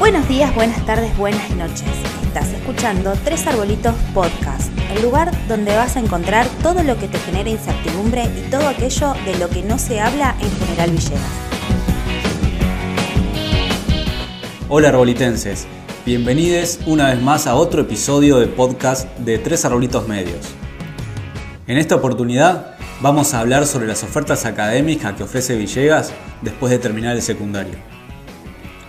Buenos días, buenas tardes, buenas noches. Estás escuchando Tres Arbolitos Podcast, el lugar donde vas a encontrar todo lo que te genera incertidumbre y todo aquello de lo que no se habla en General Villegas. Hola arbolitenses, bienvenidos una vez más a otro episodio de podcast de Tres Arbolitos Medios. En esta oportunidad vamos a hablar sobre las ofertas académicas que ofrece Villegas después de terminar el secundario.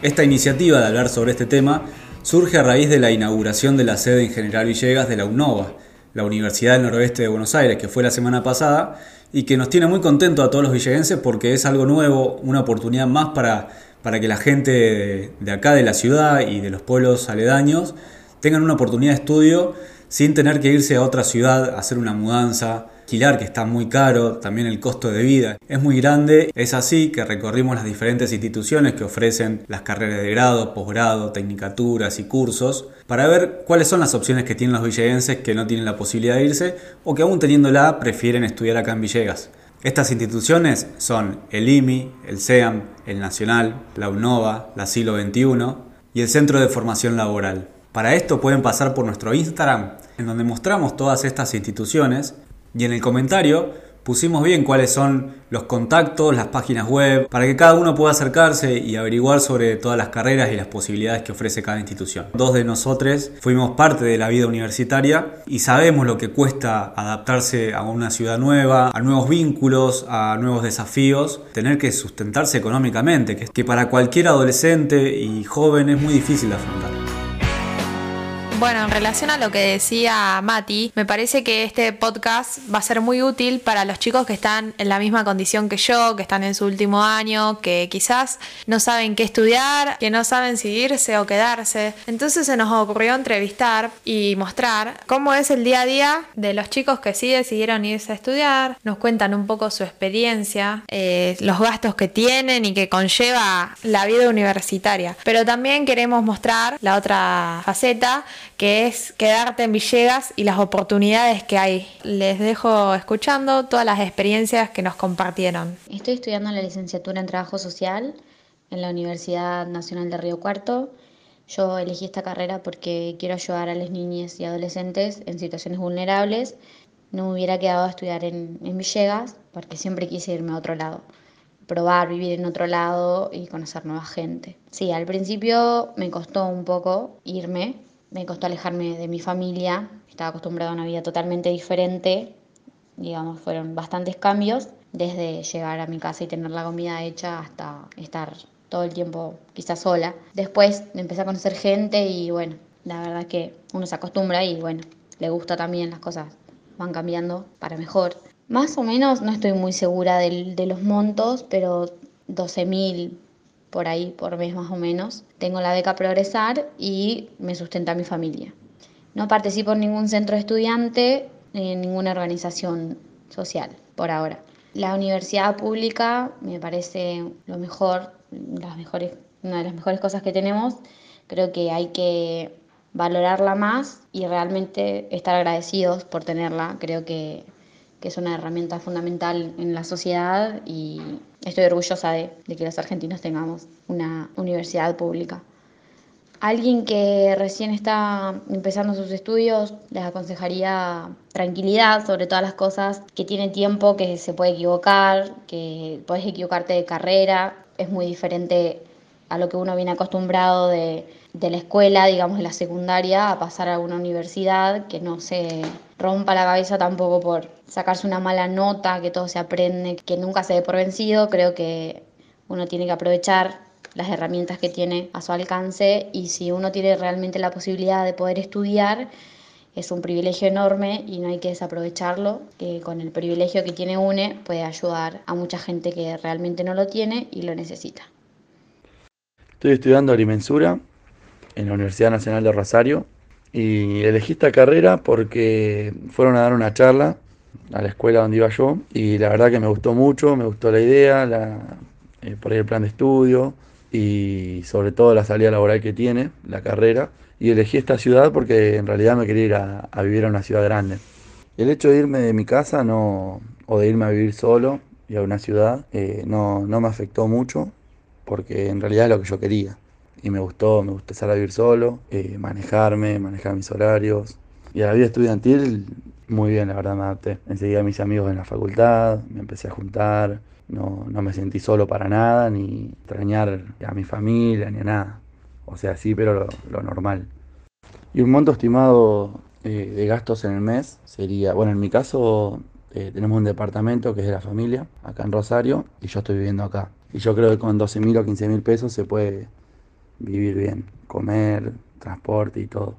Esta iniciativa de hablar sobre este tema surge a raíz de la inauguración de la sede en General Villegas de la UNOVA, la Universidad del Noroeste de Buenos Aires, que fue la semana pasada y que nos tiene muy contentos a todos los villegenses porque es algo nuevo, una oportunidad más para, para que la gente de, de acá, de la ciudad y de los pueblos aledaños, tengan una oportunidad de estudio sin tener que irse a otra ciudad a hacer una mudanza, que está muy caro, también el costo de vida es muy grande. Es así que recorrimos las diferentes instituciones que ofrecen las carreras de grado, posgrado, tecnicaturas y cursos para ver cuáles son las opciones que tienen los villegenses que no tienen la posibilidad de irse o que aún teniéndola prefieren estudiar acá en Villegas. Estas instituciones son el IMI, el SEAM, el Nacional, la UNOVA, la Siglo XXI y el Centro de Formación Laboral. Para esto pueden pasar por nuestro Instagram, en donde mostramos todas estas instituciones y en el comentario pusimos bien cuáles son los contactos, las páginas web, para que cada uno pueda acercarse y averiguar sobre todas las carreras y las posibilidades que ofrece cada institución. Dos de nosotros fuimos parte de la vida universitaria y sabemos lo que cuesta adaptarse a una ciudad nueva, a nuevos vínculos, a nuevos desafíos, tener que sustentarse económicamente, que para cualquier adolescente y joven es muy difícil de afrontar. Bueno, en relación a lo que decía Mati, me parece que este podcast va a ser muy útil para los chicos que están en la misma condición que yo, que están en su último año, que quizás no saben qué estudiar, que no saben si irse o quedarse. Entonces se nos ocurrió entrevistar y mostrar cómo es el día a día de los chicos que sí decidieron irse a estudiar, nos cuentan un poco su experiencia, eh, los gastos que tienen y que conlleva la vida universitaria. Pero también queremos mostrar la otra faceta que es quedarte en Villegas y las oportunidades que hay. Les dejo escuchando todas las experiencias que nos compartieron. Estoy estudiando la licenciatura en Trabajo Social en la Universidad Nacional de Río Cuarto. Yo elegí esta carrera porque quiero ayudar a las niñas y adolescentes en situaciones vulnerables. No me hubiera quedado a estudiar en, en Villegas porque siempre quise irme a otro lado probar vivir en otro lado y conocer nueva gente. Sí, al principio me costó un poco irme, me costó alejarme de mi familia, estaba acostumbrada a una vida totalmente diferente, digamos, fueron bastantes cambios, desde llegar a mi casa y tener la comida hecha hasta estar todo el tiempo quizás sola. Después empecé a conocer gente y bueno, la verdad que uno se acostumbra y bueno, le gusta también las cosas van cambiando para mejor. Más o menos, no estoy muy segura de, de los montos, pero 12 mil por ahí por mes más o menos. Tengo la beca Progresar y me sustenta mi familia. No participo en ningún centro estudiante ni en ninguna organización social por ahora. La universidad pública me parece lo mejor, las mejores, una de las mejores cosas que tenemos. Creo que hay que valorarla más y realmente estar agradecidos por tenerla. Creo que, que es una herramienta fundamental en la sociedad y estoy orgullosa de, que los argentinos tengamos una universidad pública. Alguien que recién está empezando sus estudios, les aconsejaría tranquilidad sobre todas las cosas, que tiene tiempo, que se puede equivocar, que puedes equivocarte de carrera, es muy diferente a lo que uno viene acostumbrado de, de la escuela, digamos, de la secundaria, a pasar a una universidad, que no se rompa la cabeza tampoco por sacarse una mala nota, que todo se aprende, que nunca se dé por vencido. Creo que uno tiene que aprovechar las herramientas que tiene a su alcance y si uno tiene realmente la posibilidad de poder estudiar, es un privilegio enorme y no hay que desaprovecharlo, que con el privilegio que tiene UNE puede ayudar a mucha gente que realmente no lo tiene y lo necesita. Estoy estudiando agrimensura en la Universidad Nacional de Rosario y elegí esta carrera porque fueron a dar una charla a la escuela donde iba yo y la verdad que me gustó mucho, me gustó la idea, la, eh, por ahí el plan de estudio y sobre todo la salida laboral que tiene, la carrera. Y elegí esta ciudad porque en realidad me quería ir a, vivir a una ciudad grande. El hecho de irme de mi casa no, o de irme a vivir solo y a una ciudad eh, no, no me afectó mucho porque en realidad es lo que yo quería. Y me gustó, me gustó empezar a vivir solo, eh, manejarme, manejar mis horarios. Y a la vida estudiantil, muy bien, la verdad me adapté. Enseguida mis amigos en la facultad, me empecé a juntar, no, no me sentí solo para nada, ni extrañar a mi familia, ni a nada. O sea, sí, pero lo, normal. Y un monto estimado eh, de gastos en el mes sería, bueno, en mi caso eh, tenemos un departamento que es de la familia, acá en Rosario, y yo estoy viviendo acá. Y yo creo que con 12 mil o 15 mil pesos se puede vivir bien, comer, transporte y todo.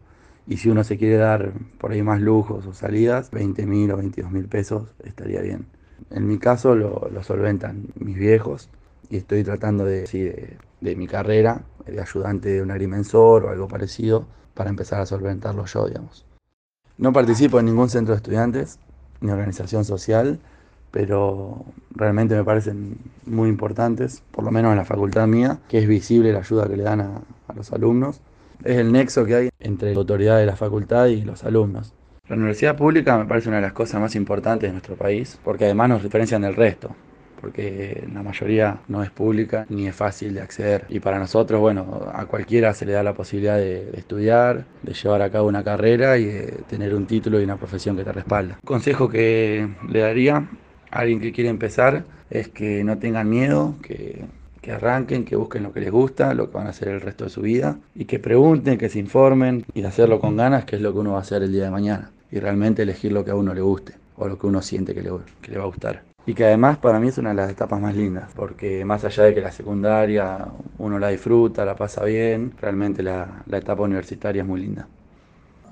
Y si uno se quiere dar por ahí más lujos o salidas, 20 mil o 22 mil pesos estaría bien. En mi caso lo, lo solventan mis viejos y estoy tratando de, sí, de, de mi carrera, de ayudante de un agrimensor o algo parecido, para empezar a solventarlo yo, digamos. No participo en ningún centro de estudiantes ni organización social, pero realmente me parecen muy importantes, por lo menos en la facultad mía, que es visible la ayuda que le dan a, los alumnos. Es el nexo que hay entre la autoridad de la facultad y los alumnos. La universidad pública me parece una de las cosas más importantes de nuestro país, porque además nos diferencian del resto porque la mayoría no es pública ni es fácil de acceder. Y para nosotros, bueno, a cualquiera se le da la posibilidad de, de estudiar, de llevar a cabo una carrera y de tener un título y una profesión que te respalda. Consejo que le daría alguien que quiere empezar es que no tengan miedo, que, que arranquen, que busquen lo que les gusta, lo que van a hacer el resto de su vida y que pregunten, que se informen y hacerlo con ganas, que es lo que uno va a hacer el día de mañana y realmente elegir lo que a uno le guste o lo que uno siente que le, que le va a gustar. Y que además para mí es una de las etapas más lindas, porque más allá de que la secundaria uno la disfruta, la pasa bien, realmente la, la etapa universitaria es muy linda.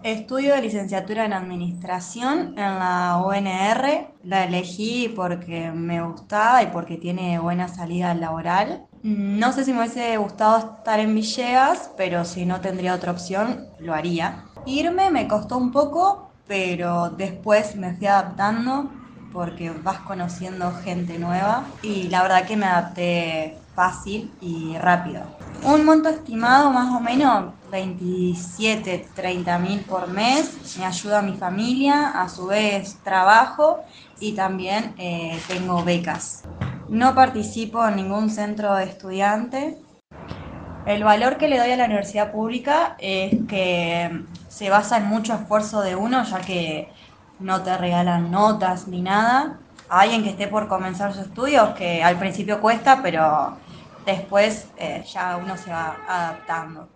Estudio de licenciatura en administración en la UNR. La elegí porque me gustaba y porque tiene buena salida laboral. No sé si me hubiese gustado estar en Villegas, pero si no tendría otra opción, lo haría. Irme me costó un poco, pero después me fui adaptando porque vas conociendo gente nueva y la verdad que me adapté fácil y rápido. Un monto estimado más o menos 27, 30 mil por mes, me ayuda a mi familia, a su vez trabajo y también eh, tengo becas. No participo en ningún centro de estudiante. El valor que le doy a la universidad pública es que se basa en mucho esfuerzo de uno, ya que no te regalan notas ni nada. A alguien que esté por comenzar sus estudios, que al principio cuesta, pero después eh, ya uno se va adaptando.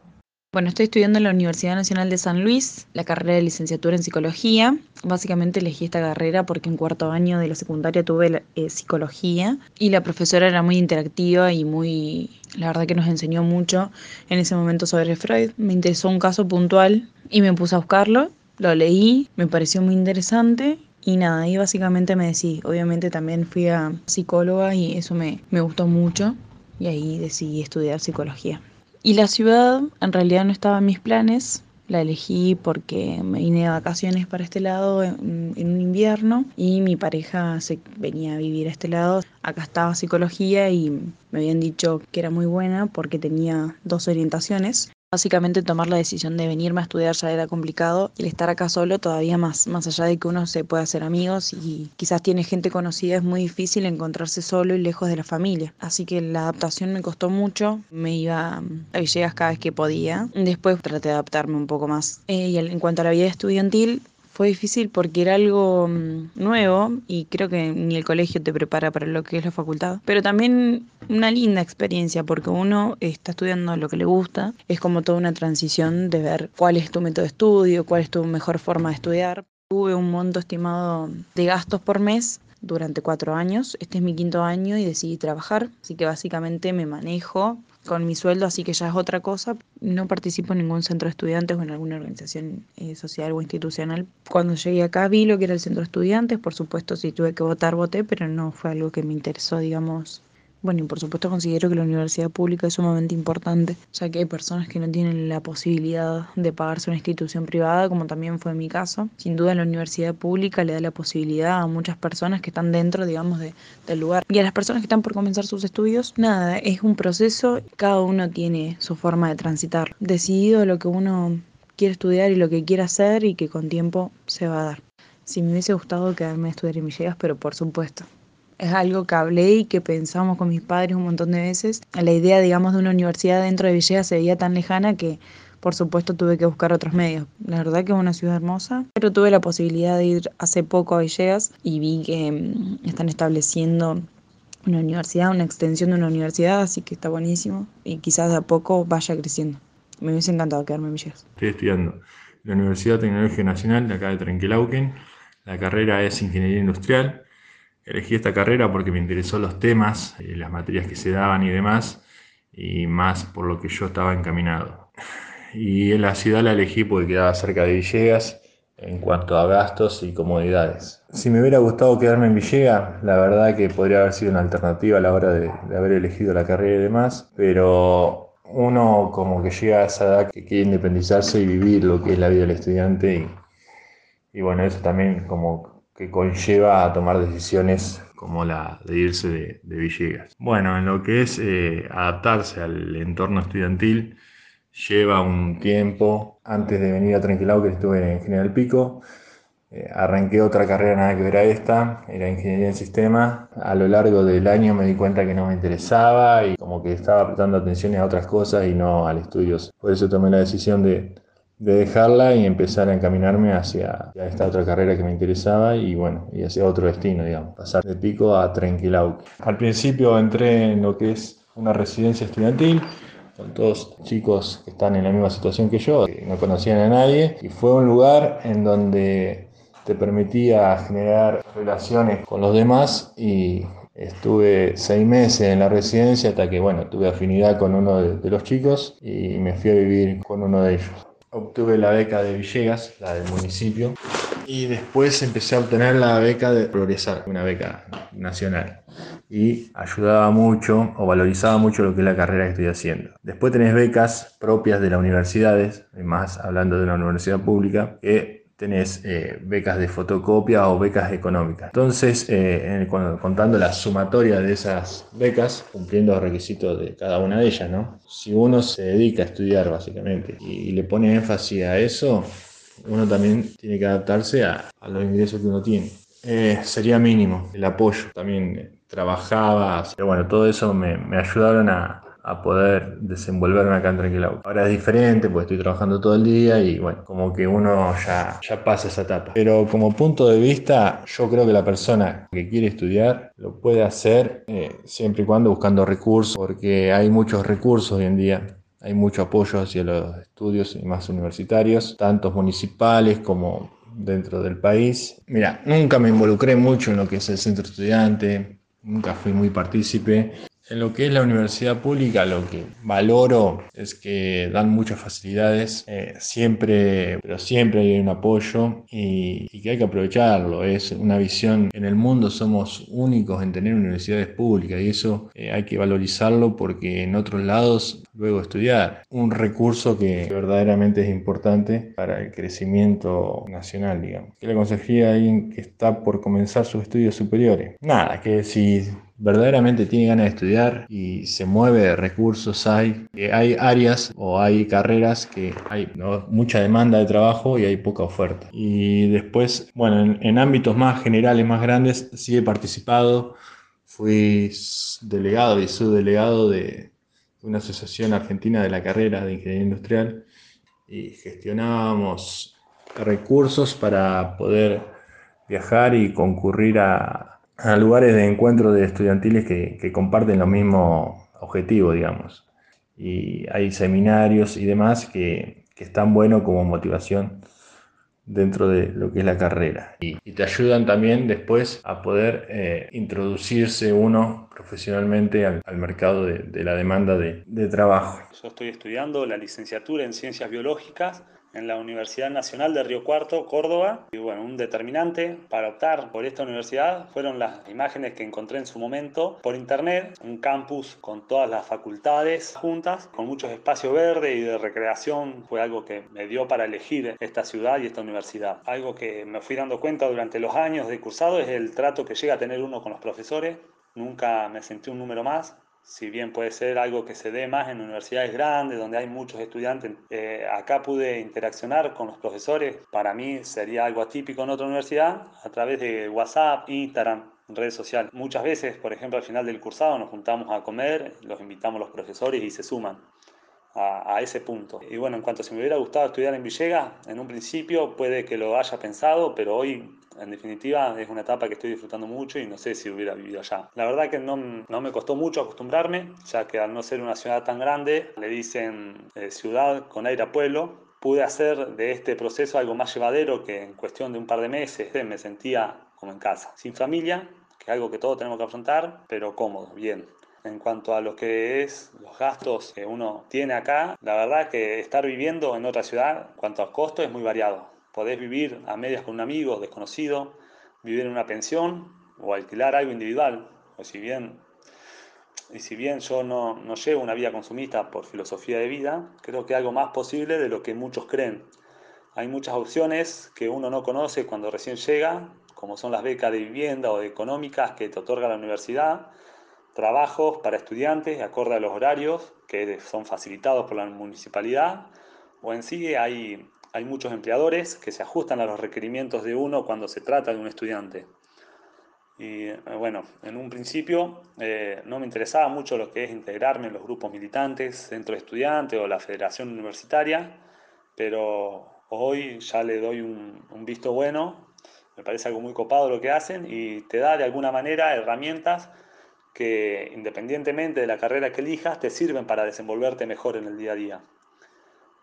Bueno, estoy estudiando en la Universidad Nacional de San Luis, la carrera de licenciatura en psicología. Básicamente elegí esta carrera porque en cuarto año de la secundaria tuve eh, psicología y la profesora era muy interactiva y muy, la verdad que nos enseñó mucho en ese momento sobre Freud. Me interesó un caso puntual y me puse a buscarlo lo leí, me pareció muy interesante y nada, ahí básicamente me decidí. Obviamente también fui a psicóloga y eso me, me gustó mucho y ahí decidí estudiar psicología. Y la ciudad en realidad no estaba en mis planes, la elegí porque me vine de vacaciones para este lado en, en, un invierno y mi pareja se venía a vivir a este lado. Acá estaba psicología y me habían dicho que era muy buena porque tenía dos orientaciones. Básicamente tomar la decisión de venirme a estudiar ya era complicado el estar acá solo todavía más, más allá de que uno se pueda hacer amigos y quizás tiene gente conocida, es muy difícil encontrarse solo y lejos de la familia. Así que la adaptación me costó mucho, me iba a Villegas cada vez que podía. Después traté de adaptarme un poco más. Eh, y en cuanto a la vida estudiantil, fue difícil porque era algo nuevo y creo que ni el colegio te prepara para lo que es la facultad. Pero también una linda experiencia porque uno está estudiando lo que le gusta. Es como toda una transición de ver cuál es tu método de estudio, cuál es tu mejor forma de estudiar. Tuve un monto estimado de gastos por mes durante cuatro años. Este es mi quinto año y decidí trabajar. Así que básicamente me manejo con mi sueldo, así que ya es otra cosa. No participo en ningún centro de estudiantes o en alguna organización eh, social o institucional. Cuando llegué acá vi lo que era el centro de estudiantes, por supuesto si tuve que votar, voté, pero no fue algo que me interesó, digamos, bueno, y por supuesto considero que la universidad pública es sumamente importante, ya que hay personas que no tienen la posibilidad de pagarse una institución privada, como también fue mi caso. Sin duda la universidad pública le da la posibilidad a muchas personas que están dentro, digamos, de, del lugar. Y a las personas que están por comenzar sus estudios, nada, es un proceso, cada uno tiene su forma de transitar. Decidido lo que uno quiere estudiar y lo que quiere hacer y que con tiempo se va a dar. Si me hubiese gustado quedarme a estudiar en Villegas, pero por supuesto, Es algo que hablé y que pensamos con mis padres un montón de veces. La idea, digamos, de una universidad dentro de Villegas se veía tan lejana que por supuesto tuve que buscar otros medios. La verdad que es una ciudad hermosa, pero tuve la posibilidad de ir hace poco a Villegas y vi que mm, están estableciendo una universidad, una extensión de una universidad, así que está buenísimo y quizás de a poco vaya creciendo. Me hubiese encantado quedarme en Villegas. Estoy estudiando la Universidad Tecnológica Nacional de acá de Trenquelauquen. La carrera es Ingeniería Industrial. Elegí esta carrera porque me interesó los temas, y las materias que se daban y demás, y más por lo que yo estaba encaminado y en la ciudad la elegí porque quedaba cerca de Villegas en cuanto a gastos y comodidades. Si me hubiera gustado quedarme en Villegas, la verdad que podría haber sido una alternativa a la hora de, haber elegido la carrera y demás, pero uno como que llega a esa edad que quiere independizarse y vivir lo que es la vida del estudiante y, bueno, eso también como que conlleva a tomar decisiones como la de irse de, Villegas. Bueno, en lo que es eh, adaptarse al entorno estudiantil, lleva un tiempo. Antes de venir a Tranquilao, que estuve en General Pico, eh, arranqué otra carrera nada que ver a esta, era ingeniería en sistemas. A lo largo del año me di cuenta que no me interesaba y como que estaba prestando atención a otras cosas y no al estudio. Por eso tomé la decisión de, de dejarla y empezar a encaminarme hacia, esta otra carrera que me interesaba y bueno, y hacia otro destino, digamos, pasar de Pico a Tranquilau. Al principio entré en lo que es una residencia estudiantil, con todos chicos que están en la misma situación que yo, no conocían a nadie, y fue un lugar en donde te permitía generar relaciones con los demás y estuve seis meses en la residencia hasta que, bueno, tuve afinidad con uno de, los chicos y me fui a vivir con uno de ellos. Obtuve la beca de Villegas, la del municipio, y después empecé a obtener la beca de Progresar, una beca nacional. Y ayudaba mucho o valorizaba mucho lo que es la carrera que estoy haciendo. Después tenés becas propias de las universidades, más hablando de una universidad pública, que tenés eh, becas de fotocopia o becas económicas. Entonces, eh, contando la sumatoria de esas becas, cumpliendo los requisitos de cada una de ellas, ¿no? Si uno se dedica a estudiar básicamente y, le pone énfasis a eso, uno también tiene que adaptarse a, los ingresos que uno tiene. Eh, sería mínimo el apoyo. También trabajaba, pero bueno, todo eso me ayudaron a, a poder desenvolverme acá en. Ahora es diferente porque estoy trabajando todo el día y bueno, como que uno ya, ya pasa esa etapa. Pero como punto de vista, yo creo que la persona que quiere estudiar lo puede hacer eh, siempre y cuando buscando recursos, porque hay muchos recursos hoy en día. Hay mucho apoyo hacia los estudios y más universitarios, tanto municipales como dentro del país. Mira, nunca me involucré mucho en lo que es el centro estudiante, nunca fui muy partícipe, en lo que es la universidad pública, lo que valoro es que dan muchas facilidades, eh, siempre, pero siempre hay un apoyo y, que hay que aprovecharlo. Es una visión, en el mundo somos únicos en tener universidades públicas y eso eh, hay que valorizarlo porque en otros lados luego estudiar. Un recurso que verdaderamente es importante para el crecimiento nacional, digamos. ¿Qué le aconsejaría a alguien que está por comenzar sus estudios superiores? Nada, que si verdaderamente tiene ganas de estudiar y se mueve recursos, hay, eh, hay áreas o hay carreras que hay mucha demanda de trabajo y hay poca oferta. Y después, bueno, en, ámbitos más generales, más grandes, sí he participado, fui delegado y subdelegado de una asociación argentina de la carrera de ingeniería industrial y gestionábamos recursos para poder viajar y concurrir a, a lugares de encuentro de estudiantiles que, comparten los mismos objetivos, digamos. Y hay seminarios y demás que, están buenos como motivación dentro de lo que es la carrera. Y, te ayudan también después a poder eh, introducirse uno profesionalmente al, mercado de, la demanda de, de trabajo. Yo estoy estudiando la licenciatura en Ciencias Biológicas en la Universidad Nacional de Río Cuarto, Córdoba. Y bueno, un determinante para optar por esta universidad fueron las imágenes que encontré en su momento por internet, un campus con todas las facultades juntas, con muchos espacios verdes y de recreación. Fue algo que me dio para elegir esta ciudad y esta universidad. Algo que me fui dando cuenta durante los años de cursado es el trato que llega a tener uno con los profesores. Nunca me sentí un número más, si bien puede ser algo que se dé más en universidades grandes, donde hay muchos estudiantes, eh, acá pude interaccionar con los profesores. Para mí sería algo atípico en otra universidad a través de WhatsApp, Instagram, redes sociales. Muchas veces, por ejemplo, al final del cursado nos juntamos a comer, los invitamos los profesores y se suman a, ese punto. Y bueno, en cuanto si me hubiera gustado estudiar en Villegas, en un principio puede que lo haya pensado, pero hoy en definitiva es una etapa que estoy disfrutando mucho y no sé si hubiera vivido allá. La verdad que no, no me costó mucho acostumbrarme, ya que al no ser una ciudad tan grande, le dicen eh, ciudad con aire a pueblo, pude hacer de este proceso algo más llevadero que en cuestión de un par de meses me sentía como en casa, sin familia, que es algo que todos tenemos que afrontar, pero cómodo, bien. En cuanto a lo que es los gastos que uno tiene acá, la verdad que estar viviendo en otra ciudad, en cuanto a costo, es muy variado. Podés vivir a medias con un amigo desconocido, vivir en una pensión o alquilar algo individual. O si bien, y si bien yo no, no llevo una vida consumista por filosofía de vida, creo que algo más posible de lo que muchos creen. Hay muchas opciones que uno no conoce cuando recién llega, como son las becas de vivienda o económicas que te otorga la universidad, trabajos para estudiantes acorde a los horarios que son facilitados por la municipalidad, o en sí hay, hay muchos empleadores que se ajustan a los requerimientos de uno cuando se trata de un estudiante. Y eh, bueno, en un principio eh, no me interesaba mucho lo que es integrarme en los grupos militantes, centro de estudiantes o la federación universitaria, pero hoy ya le doy un, un visto bueno, me parece algo muy copado lo que hacen y te da de alguna manera herramientas que independientemente de la carrera que elijas, te sirven para desenvolverte mejor en el día a día.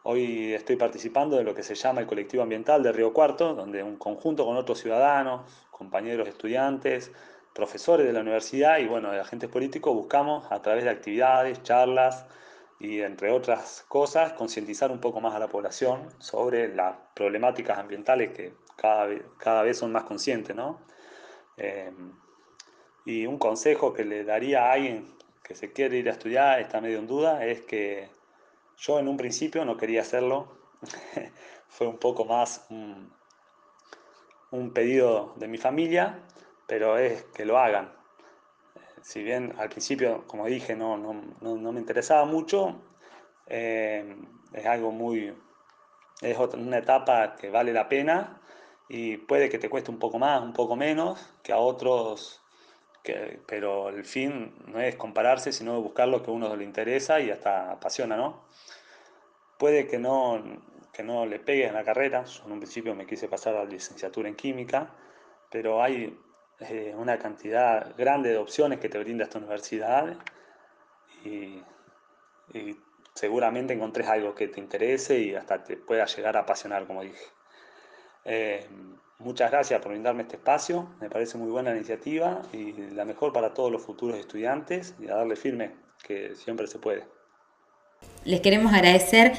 Hoy estoy participando de lo que se llama el colectivo ambiental de Río Cuarto, donde un conjunto con otros ciudadanos, compañeros estudiantes, profesores de la universidad y bueno, de agentes políticos buscamos a través de actividades, charlas y entre otras cosas concientizar un poco más a la población sobre las problemáticas ambientales que cada vez, son más conscientes, ¿no? Eh, y un consejo que le daría a alguien que se quiere ir a estudiar, está medio en duda, es que yo en un principio no quería hacerlo. Fue un poco más un, pedido de mi familia, pero es que lo hagan. Si bien al principio, como dije, no, no, me interesaba mucho, eh, es algo muy, es una etapa que vale la pena y puede que te cueste un poco más, un poco menos, que a otros pero el fin no es compararse, sino buscar lo que a uno le interesa y hasta apasiona, ¿no? Puede que no, que no le pegue en la carrera, en un principio me quise pasar a la licenciatura en química, pero hay eh, una cantidad grande de opciones que te brinda esta universidad y, seguramente encontres algo que te interese y hasta te pueda llegar a apasionar, como dije. Eh, Muchas gracias por brindarme este espacio, me parece muy buena iniciativa y la mejor para todos los futuros estudiantes y a darle firme, que siempre se puede. Les queremos agradecer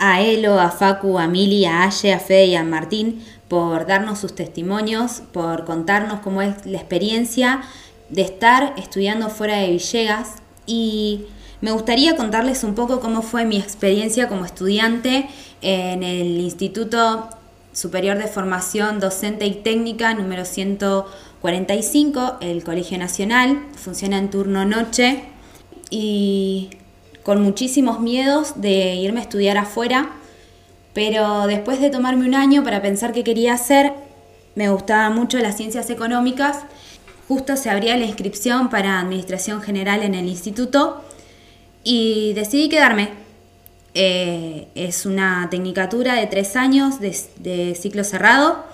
a Elo, a Facu, a Mili, a Aye, a Fede y a Martín por darnos sus testimonios, por contarnos cómo es la experiencia de estar estudiando fuera de Villegas y me gustaría contarles un poco cómo fue mi experiencia como estudiante en el Instituto Superior de Formación Docente y Técnica número 145, el Colegio Nacional, funciona en turno noche y con muchísimos miedos de irme a estudiar afuera, pero después de tomarme un año para pensar qué quería hacer, me gustaban mucho las ciencias económicas, justo se abría la inscripción para Administración General en el instituto y decidí quedarme eh, es una tecnicatura de tres años de, ciclo cerrado.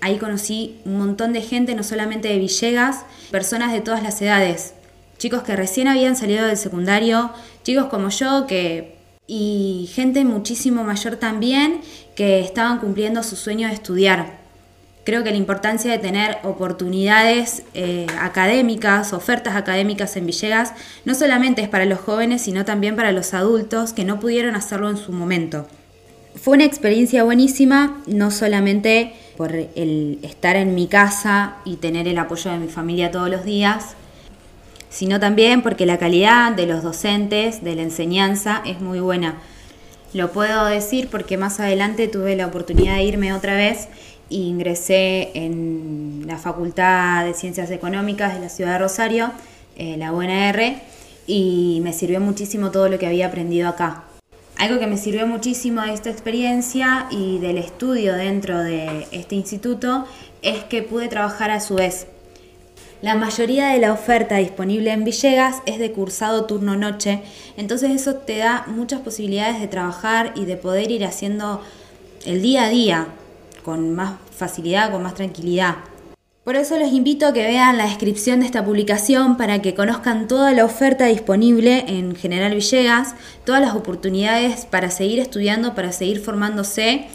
Ahí conocí un montón de gente, no solamente de Villegas, personas de todas las edades. Chicos que recién habían salido del secundario, chicos como yo que y gente muchísimo mayor también que estaban cumpliendo su sueño de estudiar. Creo que la importancia de tener oportunidades eh, académicas, ofertas académicas en Villegas, no solamente es para los jóvenes, sino también para los adultos que no pudieron hacerlo en su momento. Fue una experiencia buenísima, no solamente por el estar en mi casa y tener el apoyo de mi familia todos los días, sino también porque la calidad de los docentes, de la enseñanza, es muy buena. Lo puedo decir porque más adelante tuve la oportunidad de irme otra vez ingresé en la Facultad de Ciencias Económicas de la ciudad de Rosario, eh, la UNR, y me sirvió muchísimo todo lo que había aprendido acá. Algo que me sirvió muchísimo de esta experiencia y del estudio dentro de este instituto es que pude trabajar a su vez. La mayoría de la oferta disponible en Villegas es de cursado turno-noche, entonces eso te da muchas posibilidades de trabajar y de poder ir haciendo el día a día con más facilidad, con más tranquilidad. Por eso les invito a que vean la descripción de esta publicación para que conozcan toda la oferta disponible en General Villegas, todas las oportunidades para seguir estudiando, para seguir formándose.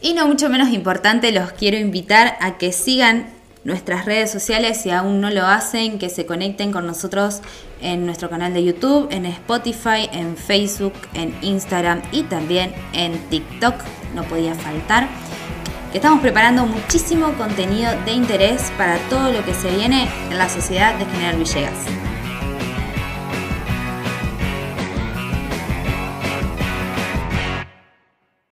Y no mucho menos importante, los quiero invitar a que sigan nuestras redes sociales si aún no lo hacen, que se conecten con nosotros en nuestro canal de YouTube, en Spotify, en Facebook, en Instagram y también en TikTok, no podía faltar. Estamos preparando muchísimo contenido de interés para todo lo que se viene en la sociedad de General Villegas.